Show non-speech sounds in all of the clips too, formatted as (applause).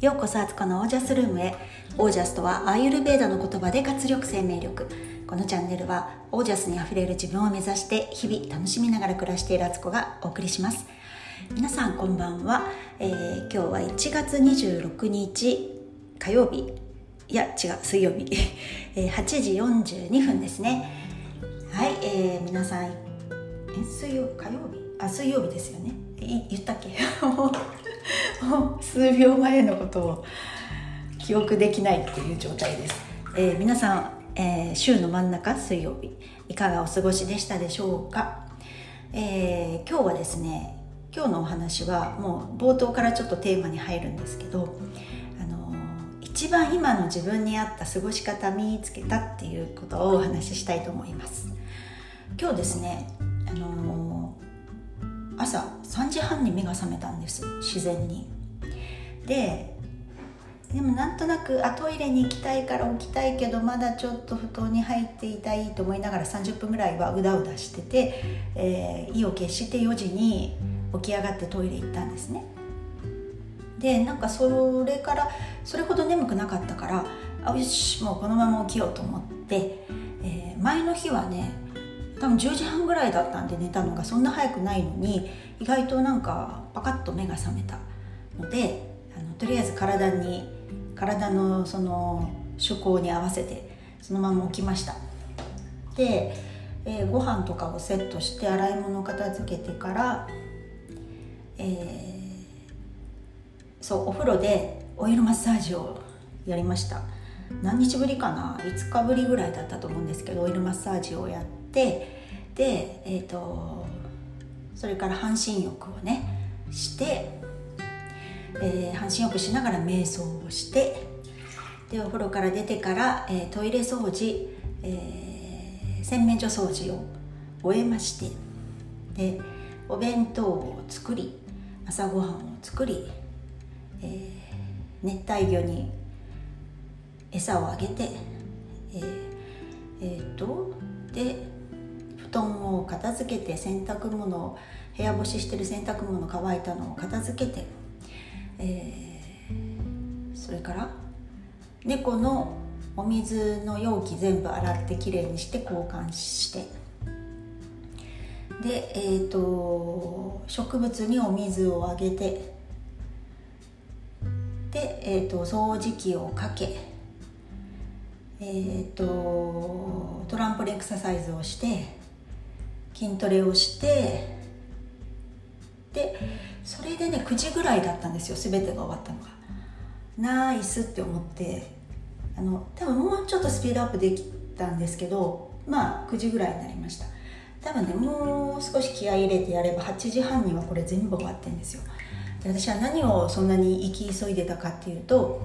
ようこそあつこのオージャスルームへ。オージャスとはアーユルベーダの言葉で活力生命力。このチャンネルはオージャスにあふれる自分を目指して日々楽しみながら暮らしているあつこがお送りします。皆さんこんばんは、えー、今日は1月26日火曜日。いや違う水曜日、(laughs) え8時42分ですね。はい、えー、皆さんえ水曜火曜日？あ水曜日ですよね。言ったっけ？(laughs) も (laughs) う数秒前のことを記憶できないっていう状態です、えー、皆さん、えー、週の真ん中水曜日いかがお過ごしでしたでしょうか、えー、今日はですね今日のお話はもう冒頭からちょっとテーマに入るんですけどあの一番今の自分に合った過ごし方見つけたっていうことをお話ししたいと思います。今日ですねあの朝3時半に目が覚めたんです自然に。ででもなんとなくあトイレに行きたいから起きたいけどまだちょっと布団に入っていたいと思いながら30分ぐらいはうだうだしてて、えー、意を決して4時に起き上がってトイレ行ったんですね。でなんかそれからそれほど眠くなかったからあよしもうこのまま起きようと思って、えー、前の日はね多分10時半ぐらいだったんで寝たのがそんな早くないのに意外となんかパカッと目が覚めたのであのとりあえず体に体のその趣向に合わせてそのまま起きました。で、えー、ご飯とかをセットして洗い物を片付けてから、えー、そうお風呂でオイルマッサージをやりました。何日ぶりかな？5日ぶりぐらいだったと思うんですけどオイルマッサージをやってでえ、ー、とそれから半身浴をねして、えー、半身浴しながら瞑想をしてでお風呂から出てから、えー、トイレ掃除、えー、洗面所掃除を終えましてでお弁当を作り朝ごはんを作り、えー、熱帯魚に餌をあげてえー、えー、とで布団を片付けて洗濯物を部屋干ししてる洗濯物乾いたのを片付けて、えー、それから猫のお水の容器全部洗ってきれいにして交換してで、えーと、植物にお水をあげてで、えーと掃除機をかけえーと、トランポリンエクササイズをして筋トレをしてでそれでね9時ぐらいだったんですよ全てが終わったのが。ナイスって思って。あの多分もうちょっとスピードアップできたんですけどまあ9時ぐらいになりました。多分ねもう少し気合い入れてやれば8時半にはこれ全部終わってんですよ。で私は何をそんなに行き急いでたかっていうと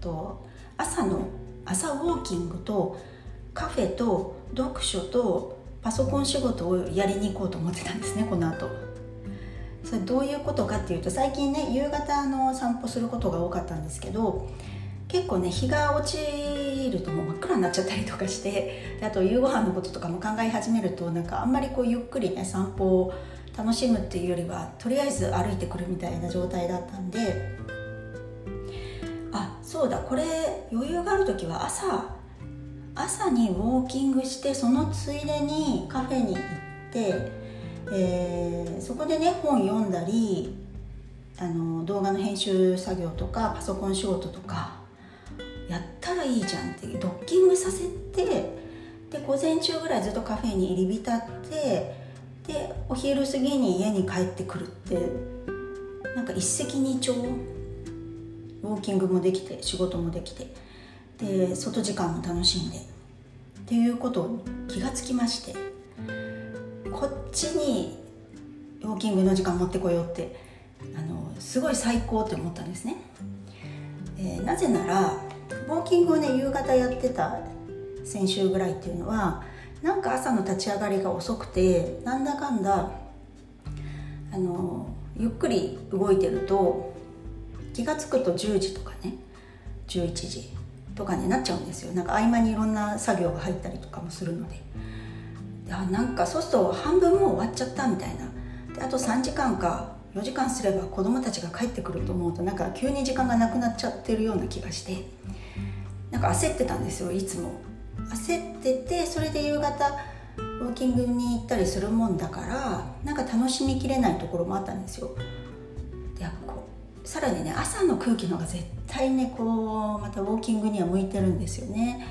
と朝の朝ウォーキングとカフェと読書とパソコン仕事をやりに行こうと思ってたんですねこの後。それどういうことかっていうと最近ね夕方の散歩することが多かったんですけど結構ね日が落ちるともう真っ暗になっちゃったりとかしてあと夕ご飯のこととかも考え始めるとなんかあんまりこうゆっくりね散歩を楽しむっていうよりはとりあえず歩いてくるみたいな状態だったんであそうだこれ余裕がある時は朝朝にウォーキングしてそのついでにカフェに行って、えー、そこでね本読んだりあの動画の編集作業とかパソコン仕事とかやったらいいじゃんってドッキングさせてで午前中ぐらいずっとカフェに入り浸ってでお昼過ぎに家に帰ってくるってなんか一石二鳥。ウォーキングもできて仕事もできて。で外時間も楽しんで。っていうことを気がつきましてこっちにウォーキングの時間持ってこようってあのすごい最高って思ったんですね、え、なぜならウォーキングをね夕方やってた先週ぐらいっていうのはなんか朝の立ち上がりが遅くてなんだかんだあのゆっくり動いてると気が付くと10時とかね11時。とかになっちゃうんですよ。なんか合間にいろんな作業が入ったりとかもするので。あなんかそうすると半分もう終わっちゃったみたいな。であと3時間か4時間すれば子供たちが帰ってくると思うとなんか急に時間がなくなっちゃってるような気がして。なんか焦ってたんですよいつも。焦っててそれで夕方ウォーキングに行ったりするもんだからなんか楽しみきれないところもあったんですよ。でこさらにね朝の空気の方が絶対ねこうまたウォーキングには向いてるんですよね。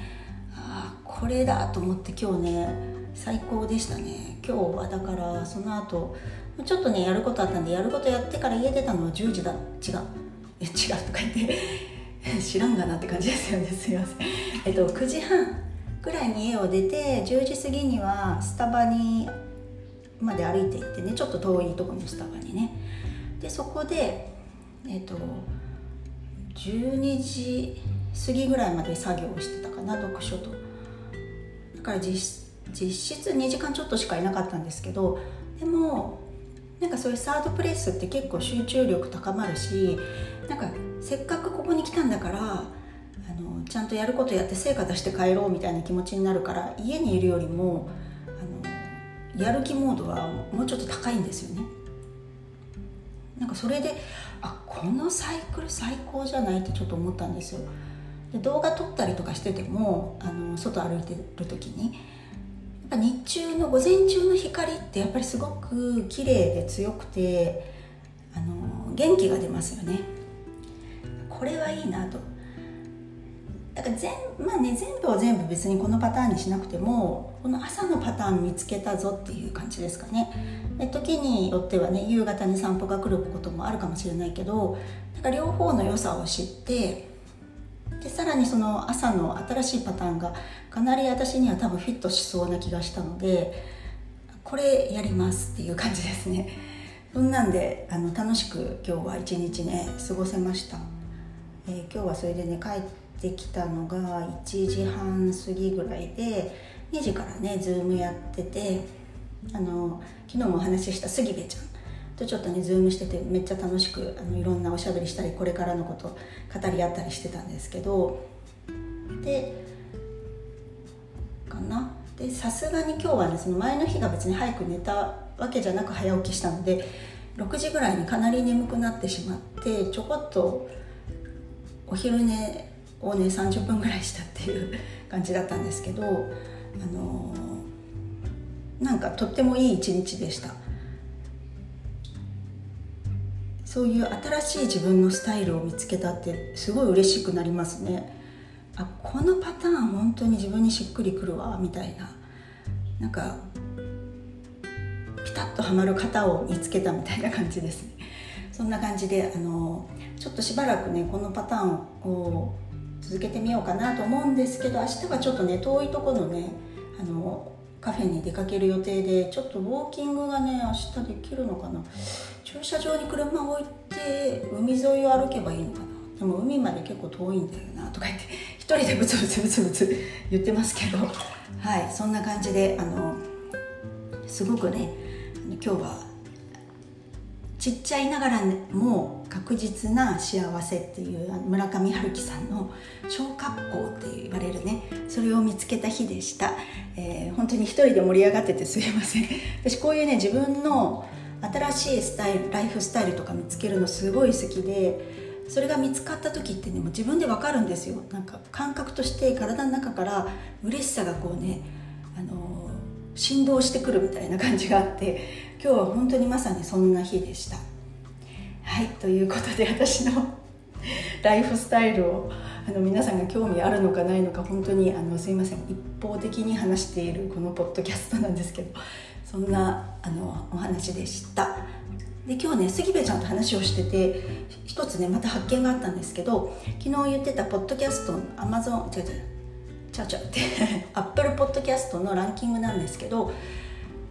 ああこれだと思って今日ね最高でしたね。今日はだからその後ちょっとねやることあったんでやることやってから家出たのは10時だ。違う。え違うとか言って (laughs) 知らんがなって感じですよね。すいません。えっと9時半ぐらいに家を出て10時過ぎにはスタバにまで歩いて行ってねちょっと遠いとこのスタバにね。でそこでえっと12時過ぎぐらいまで作業をしてたかな読書と。だから実実質2時間ちょっとしかいなかったんですけどでもなんかそういうサードプレスって結構集中力高まるしなんかせっかくここに来たんだからあのちゃんとやることやって成果出して帰ろうみたいな気持ちになるから家にいるよりもあのやる気モードはもうちょっと高いんですよね。なんかそれでこのサイクル最高じゃないってちょっと思ったんですよ。で動画撮ったりとかしててもあの外歩いてる時にやっぱ日中の午前中の光ってやっぱりすごく綺麗で強くてあの元気が出ますよね。これはいいなと。だから全,、まあね、全部は全部別にこのパターンにしなくてもこの朝のパターン見つけたぞっていう感じですかね。で時によってはね夕方に散歩が来ることもあるかもしれないけどなんか両方の良さを知ってでさらにその朝の新しいパターンがかなり私には多分フィットしそうな気がしたのでこれやりますっていう感じですね。そんなんであの楽しく今日は一日ね過ごせました、えー、今日はそれでね帰ってきたのが1時半過ぎぐらいで2時からねズームやっててあの昨日もお話しした杉部ちゃんとちょっとねズームしててめっちゃ楽しくあのいろんなおしゃべりしたりこれからのこと語り合ったりしてたんですけどでかな？でさすがに今日はねその前の日が別に早く寝たわけじゃなく早起きしたので6時ぐらいにかなり眠くなってしまってちょこっとお昼寝をね30分ぐらいしたっていう感じだったんですけどあの、なんかとってもいい一日でした。そういう新しい自分のスタイルを見つけたってすごい嬉しくなりますね。あこのパターン本当に自分にしっくりくるわみたいな。なんかピタッとはまる型を見つけたみたいな感じですね。そんな感じであのちょっとしばらくねこのパターンを続けてみようかなと思うんですけど明日はちょっとね遠いところのねあのカフェに出かける予定でちょっとウォーキングがね明日できるのかな。駐車場に車を置いて海沿いを歩けばいいのかな。でも海まで結構遠いんだよなとか言って一人でブツブツブツブツ (laughs) 言ってますけど。はいそんな感じであのすごくね今日はちっちゃいながらも確実な幸せっていう村上春樹さんの小格好って言われるね。それを見つけた日でした、えー、本当に一人で盛り上がっててすいません。(laughs) 私こういうね自分の新しいスタイルライフスタイルとか見つけるのすごい好きでそれが見つかった時ってねもう自分で分かるんですよ。なんか感覚として体の中から嬉しさがこうねあの振動してくるみたいな感じがあって今日は本当にまさにそんな日でした。はいということで私の (laughs) ライフスタイルをあの皆さんが興味あるのかないのか本当にあのすいません。一方的に話しているこのポッドキャストなんですけどそんなあのお話でした。で今日ね杉部ちゃんと話をしてて一つねまた発見があったんですけど昨日言ってたポッドキャストのアマゾン違う違うちゃちゃってアップルポッドキャストのランキングなんですけど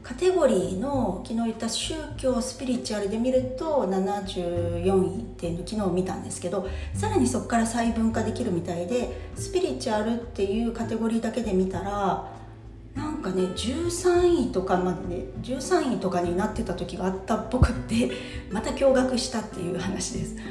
カテゴリーの昨日言った宗教スピリチュアルで見ると74位っていうの昨日見たんですけどさらにそこから細分化できるみたいでスピリチュアルっていうカテゴリーだけで見たらなんかね13位とかまで、ね、13位とかになってた時があったっぽくってまた驚愕したっていう話です。だ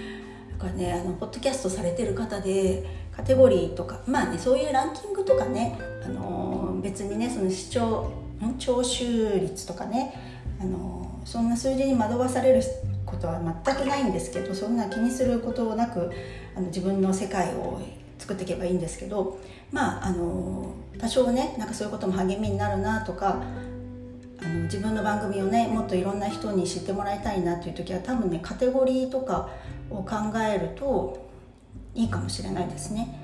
からねあのポッドキャストされてる方でカテゴリーとかまあねそういうランキングとかね、あの、別にねその視聴聴取率とかね、あの、そんな数字に惑わされることは全くないんですけどそんな気にすることなくあの自分の世界を作っていけばいいんですけどまああの多少ねなんかそういうことも励みになるなとかあの自分の番組をねもっといろんな人に知ってもらいたいなっていう時は多分ねカテゴリーとかを考えるといいかもしれないですね。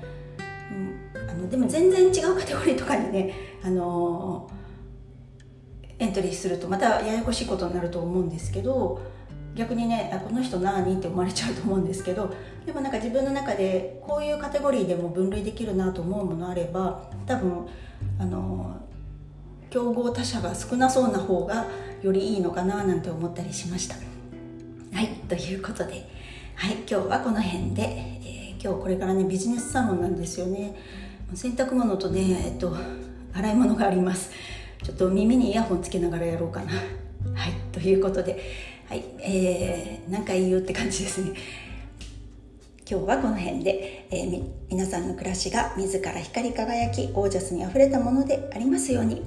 うん、あのでも全然違うカテゴリーとかにねあのエントリーするとまたややこしいことになると思うんですけど逆にねあこの人何って思われちゃうと思うんですけどでもなんか自分の中でこういうカテゴリーでも分類できるなと思うものあれば多分あの競合他社が少なそうな方がよりいいのかななんて思ったりしました。はいということで、はい、今日はこの辺で、えー、今日これからねビジネスサロンなんですよね。洗濯物とね、えっと、洗い物があります。ちょっと耳にイヤホンつけながらやろうかな。はい。ということで。はい、えー、何回言うって感じですね。今日はこの辺で、えー、皆さんの暮らしが自ら光り輝きオージャスにあふれたものでありますように、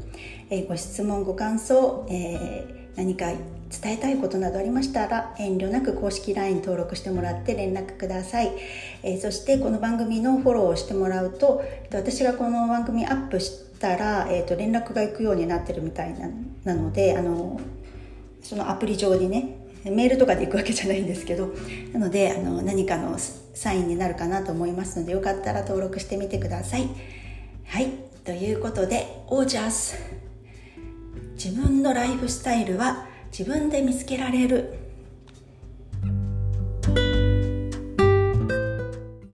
えー、ご質問ご感想、えー、何か伝えたいことなどありましたら遠慮なく公式 LINE 登録してもらって連絡ください、えそしてこの番組のフォローをしてもらうと私がこの番組アップたら、えー、と連絡が行くようになってるみたいななのであのそのアプリ上にねメールとかで行くわけじゃないんですけどなのであの何かのサインになるかなと思いますのでよかったら登録してみてください。はいということでオージャス。自分のライフスタイルは自分で見つけられる。